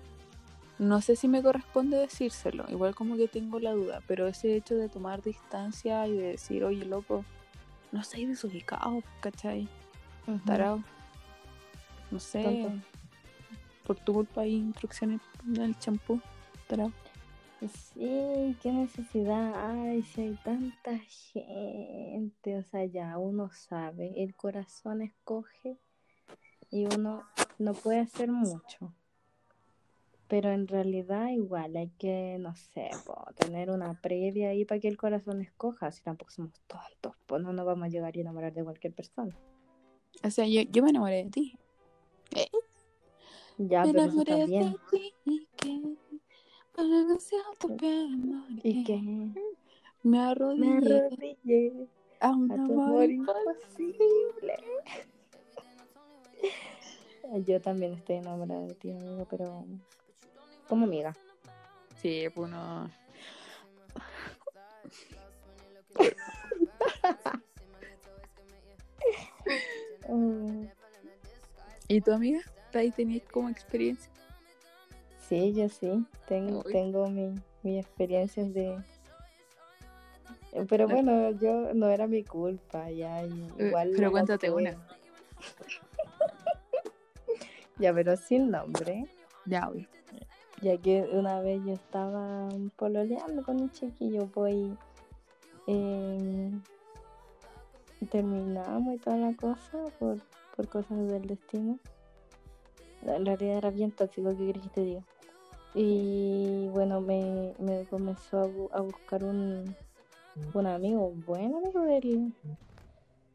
Speaker 4: no sé si me corresponde decírselo igual como que tengo la duda pero ese hecho de tomar distancia y de decir oye loco no seas desubicado ¿cachai? Tarao no sé
Speaker 5: Tonto.
Speaker 4: por tu culpa hay instrucciones en el champú tarao
Speaker 5: Sí, qué necesidad hay si hay tanta gente, o sea, ya uno sabe, el corazón escoge y uno no puede hacer mucho. Pero en realidad igual hay que, no sé, po, tener una previa ahí para que el corazón escoja, si tampoco somos tontos, pues no nos vamos a llegar y enamorar de cualquier persona.
Speaker 4: o sea yo, yo me enamoré de ti
Speaker 5: Ya,
Speaker 4: me
Speaker 5: pero
Speaker 4: enamoré de ti y que para negociar tu piel morí.
Speaker 5: Y que
Speaker 4: me
Speaker 5: me
Speaker 4: arrodillé
Speaker 5: arrodillé
Speaker 4: a un
Speaker 5: a tu
Speaker 4: amor imposible.
Speaker 5: Yo también estoy enamorada de ti, amigo, pero como amiga.
Speaker 4: Sí, pues no. ¿Y tu amiga? ¿Ahí tenías como experiencia?
Speaker 5: Sí, yo sí. Tengo,
Speaker 4: Uy.
Speaker 5: tengo mi, mis experiencias de. Pero
Speaker 4: No.
Speaker 5: bueno, yo no era mi culpa, ya.
Speaker 4: Eh,
Speaker 5: Igual
Speaker 4: pero cuéntate
Speaker 5: tuve.
Speaker 4: una.
Speaker 5: Ya, pero sin nombre.
Speaker 4: Ya, obvio.
Speaker 5: Ya que una vez yo estaba pololeando con un chiquillo, pues eh, terminamos y toda la cosa por, por cosas del destino. En realidad era bien tóxico, ¿qué querés que te diga? Y bueno, me, me comenzó a, bu- a buscar un, un amigo, buen amigo del,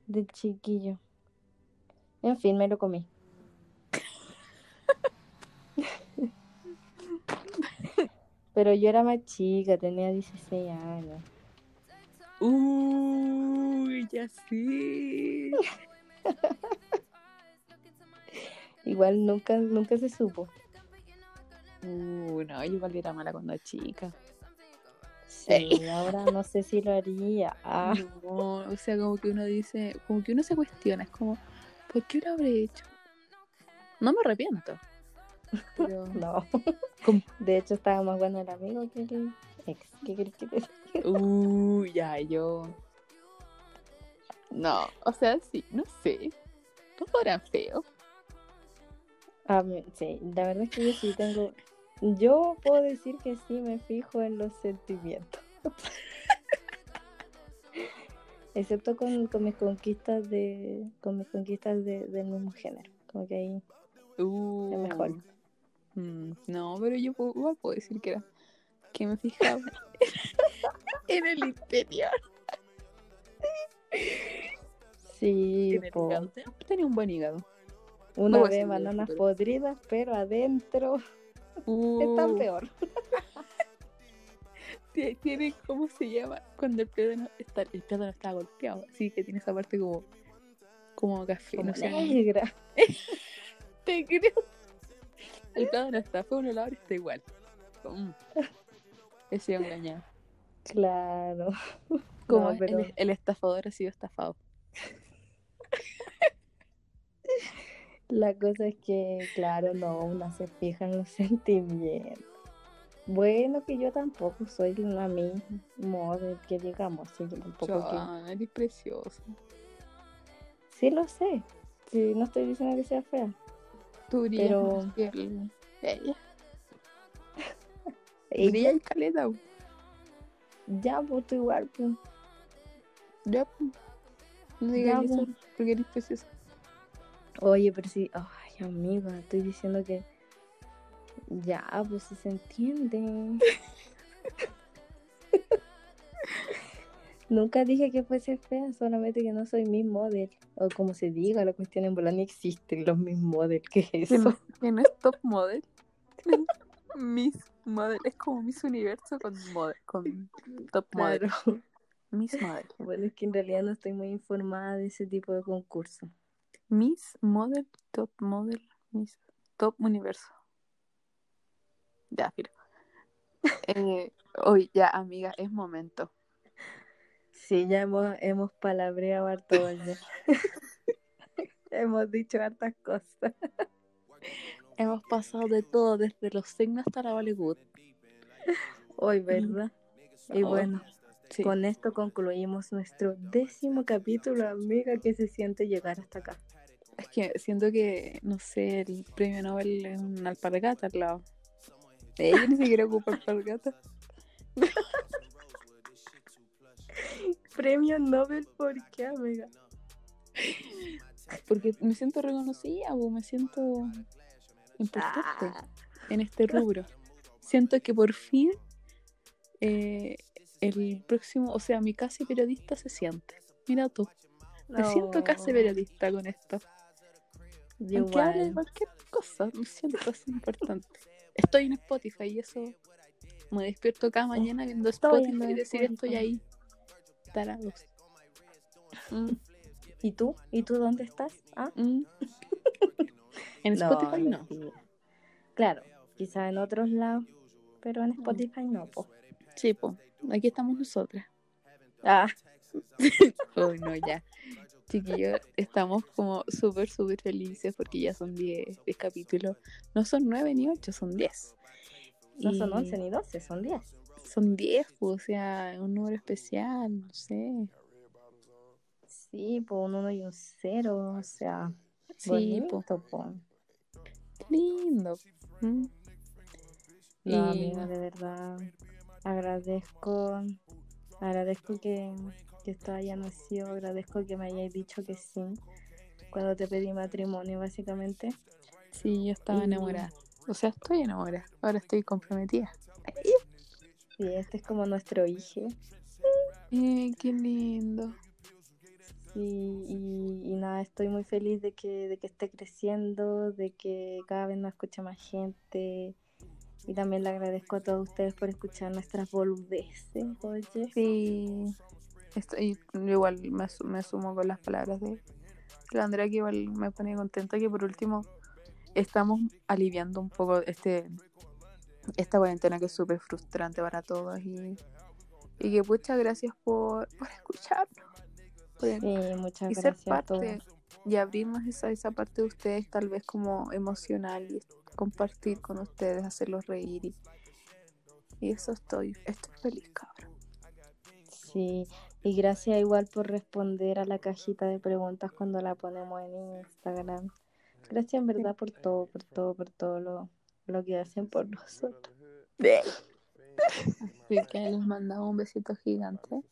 Speaker 5: del chiquillo. En fin, me lo comí. Pero yo era más chica, tenía 16 años.
Speaker 4: Uy, ya sí.
Speaker 5: Igual nunca, nunca se supo.
Speaker 4: Uy, no, yo igual era mala cuando era chica.
Speaker 5: sé, ahora no sé si lo haría. Ah,
Speaker 4: No, o sea, como que uno dice, como que uno se cuestiona, es como, ¿por qué lo habré hecho? No me arrepiento. Pero,
Speaker 5: no.
Speaker 4: ¿Cómo?
Speaker 5: De hecho, estaba más bueno el amigo que el ex. ¿Qué crees que te diga?
Speaker 4: uh, ya, yo. No, o sea, sí, no sé. Todos eran feos.
Speaker 5: A mí, sí, la verdad es que yo sí tengo. Yo puedo decir que sí me fijo en los sentimientos. Excepto con, con mis conquistas de. con mis conquistas de, del mismo género. Como que ahí
Speaker 4: Uh,
Speaker 5: es mejor.
Speaker 4: mm, no, pero yo puedo, igual puedo decir que era. que me fijaba en el interior.
Speaker 5: Sí.
Speaker 4: Tenía un buen hígado.
Speaker 5: Una vez
Speaker 4: decir
Speaker 5: bananas podridas, pero adentro están
Speaker 4: Uh,
Speaker 5: peor.
Speaker 4: tie- tiene, ¿cómo se llama? Cuando el plátano está, el plátano está golpeado, así que tiene esa parte como, como café,
Speaker 5: Como
Speaker 4: no sé.
Speaker 5: negra.
Speaker 4: Te creo. El plátano está fue uno lado y está igual. Mm. He sido engañado.
Speaker 5: Claro.
Speaker 4: Como
Speaker 5: No,
Speaker 4: el-
Speaker 5: pero-
Speaker 4: el, el estafador ha sido estafado.
Speaker 5: La cosa es que, claro, no, una se fija en los sentimientos. Bueno, que yo tampoco soy una mi model, que digamos, así que tampoco que...
Speaker 4: Joana, eres preciosa.
Speaker 5: Sí lo sé, sí, no estoy diciendo que sea fea.
Speaker 4: Tú
Speaker 5: Pero-
Speaker 4: más que ella. Brilla caleta.
Speaker 5: ya, pues tú igual, pues.
Speaker 4: Ya, po. No digas eso
Speaker 5: po.
Speaker 4: porque eres preciosa.
Speaker 5: Oye, pero sí, ay, amiga, estoy diciendo que... Ya, pues si se entiende. Nunca dije que fuese fea, solamente que no soy mi model. O como se diga, la cuestión en ni existen los mis model. ¿Qué es
Speaker 4: Que
Speaker 5: eso?
Speaker 4: no, que no es top model. Miss model. Es como Miss Universo con, model, con top model.
Speaker 5: Claro.
Speaker 4: Miss model.
Speaker 5: Bueno, es que en realidad no estoy muy informada de ese tipo de concurso.
Speaker 4: Miss model, top model, Miss top universo. Ya. Eh, hoy ya, amiga, es momento.
Speaker 5: Sí, ya hemos, hemos palabreado harto ya. hemos dicho hartas cosas.
Speaker 4: Hemos pasado de todo, desde los signos hasta la Bollywood.
Speaker 5: Hoy, ¿verdad? Y
Speaker 4: Oh,
Speaker 5: bueno,
Speaker 4: sí.
Speaker 5: con esto concluimos nuestro décimo capítulo, amiga, que se siente llegar hasta acá.
Speaker 4: Que siento que, no sé, el premio Nobel es una alpargata al lado. Ella ni siquiera ocupa alpargata.
Speaker 5: Premio Nobel, ¿por qué, amiga?
Speaker 4: Porque me siento reconocida o me siento importante
Speaker 5: Ah.
Speaker 4: en este rubro. Siento que por fin eh, el próximo, o sea, mi casi periodista se siente. Mira tú, me siento casi periodista con esto.
Speaker 5: Yo
Speaker 4: Aunque hable
Speaker 5: igual.
Speaker 4: cualquier cosa, me siento así importante. Estoy en Spotify y eso me despierto cada mañana viendo
Speaker 5: Estoy
Speaker 4: Spotify y decir estoy ahí. Tarados. Mm,
Speaker 5: ¿Y tú? ¿Y tú dónde estás? ¿Ah?
Speaker 4: mm. En Spotify no.
Speaker 5: mentira. Claro, quizá en otros lados, pero en Spotify no, po.
Speaker 4: Sí, pues, aquí estamos nosotras.
Speaker 5: Ah,
Speaker 4: Uy, no, ya. Chiquillos, estamos como súper, súper felices porque ya son 10, 10 capítulos. No son 9 ni 8, son 10.
Speaker 5: no son
Speaker 4: Y
Speaker 5: 11 ni 12, son 10.
Speaker 4: Son 10, pues, o sea, un número especial, no sé.
Speaker 5: Sí, po, un 1 y un 0, o sea,
Speaker 4: Sí,
Speaker 5: bonito,
Speaker 4: pues,
Speaker 5: po.
Speaker 4: qué lindo. Mm.
Speaker 5: No,
Speaker 4: Y-
Speaker 5: amiga, de verdad, agradezco, agradezco que, que esto haya nacido, agradezco que me hayáis dicho que sí cuando te pedí matrimonio, básicamente.
Speaker 4: Sí, yo estaba
Speaker 5: Y-
Speaker 4: enamorada. O sea, estoy enamorada. Ahora estoy comprometida.
Speaker 5: Y este es como nuestro hijo.
Speaker 4: Eh, qué lindo.
Speaker 5: Y, y nada, estoy muy feliz de que, de que esté creciendo, de que cada vez nos escucha más gente. Y también le agradezco a todos ustedes por escuchar nuestras boludeces, oye.
Speaker 4: Sí. Estoy, yo igual me, me sumo con las palabras de la Andrea, que igual me pone contenta que por último estamos aliviando un poco este esta cuarentena que es súper frustrante para todos y, Y que muchas gracias por, por escucharnos. por-
Speaker 5: Sí, muchas
Speaker 4: y ser
Speaker 5: gracias todos.
Speaker 4: parte y abrirnos esa, esa parte de ustedes tal vez como emocional y compartir con ustedes, hacerlos reír y, y eso estoy, estoy feliz, cabrón.
Speaker 5: Sí, y gracias igual por responder a la cajita de preguntas cuando la ponemos en Instagram. Gracias en verdad por todo, por todo, por todo lo, lo que hacen por nosotros.
Speaker 4: Así que les mandamos un besito gigante.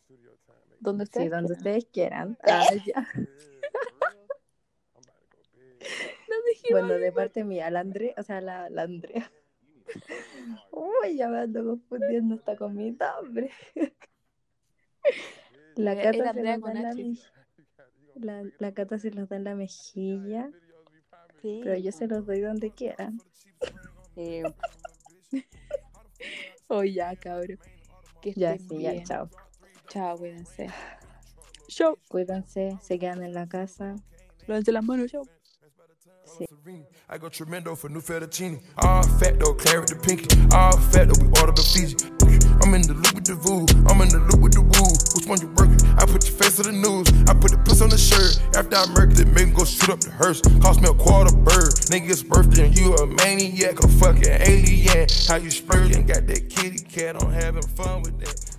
Speaker 4: Donde ustedes
Speaker 5: Sí, donde
Speaker 4: quieran.
Speaker 5: ustedes quieran. Ah, ya. Bueno, de parte mía, la Andrea, o sea, la, la Andrea. Uy, ya me ando confundiendo hasta con mi nombre. La
Speaker 4: Era
Speaker 5: Cata se
Speaker 4: Andrea
Speaker 5: los da
Speaker 4: con
Speaker 5: en la, Cata se los da en la mejilla,
Speaker 4: Sí.
Speaker 5: pero yo se los doy donde quieran.
Speaker 4: Eh, oh, ya, cabrón. Que
Speaker 5: Ya, sí, ya,
Speaker 4: bien.
Speaker 5: chao.
Speaker 4: Chao, cuídense. Chao.
Speaker 5: Cuídense, se quedan en la casa.
Speaker 4: Lávense las manos, chao.
Speaker 5: Sí.
Speaker 1: I go tremendo for new fettuccine. All fat though, claret the pinky. All fat though, we order the Fiji. I'm in the loop with the voo. I'm in the loop with the woo. Which one you working? I put your face on the news. I put the puss on the shirt. After I murked it, make go shoot up the hearse. Cost me a quarter bird. Nigga's birthday and you a maniac, a fucking alien. How you spurting? Got that kitty cat, I'm having fun with that.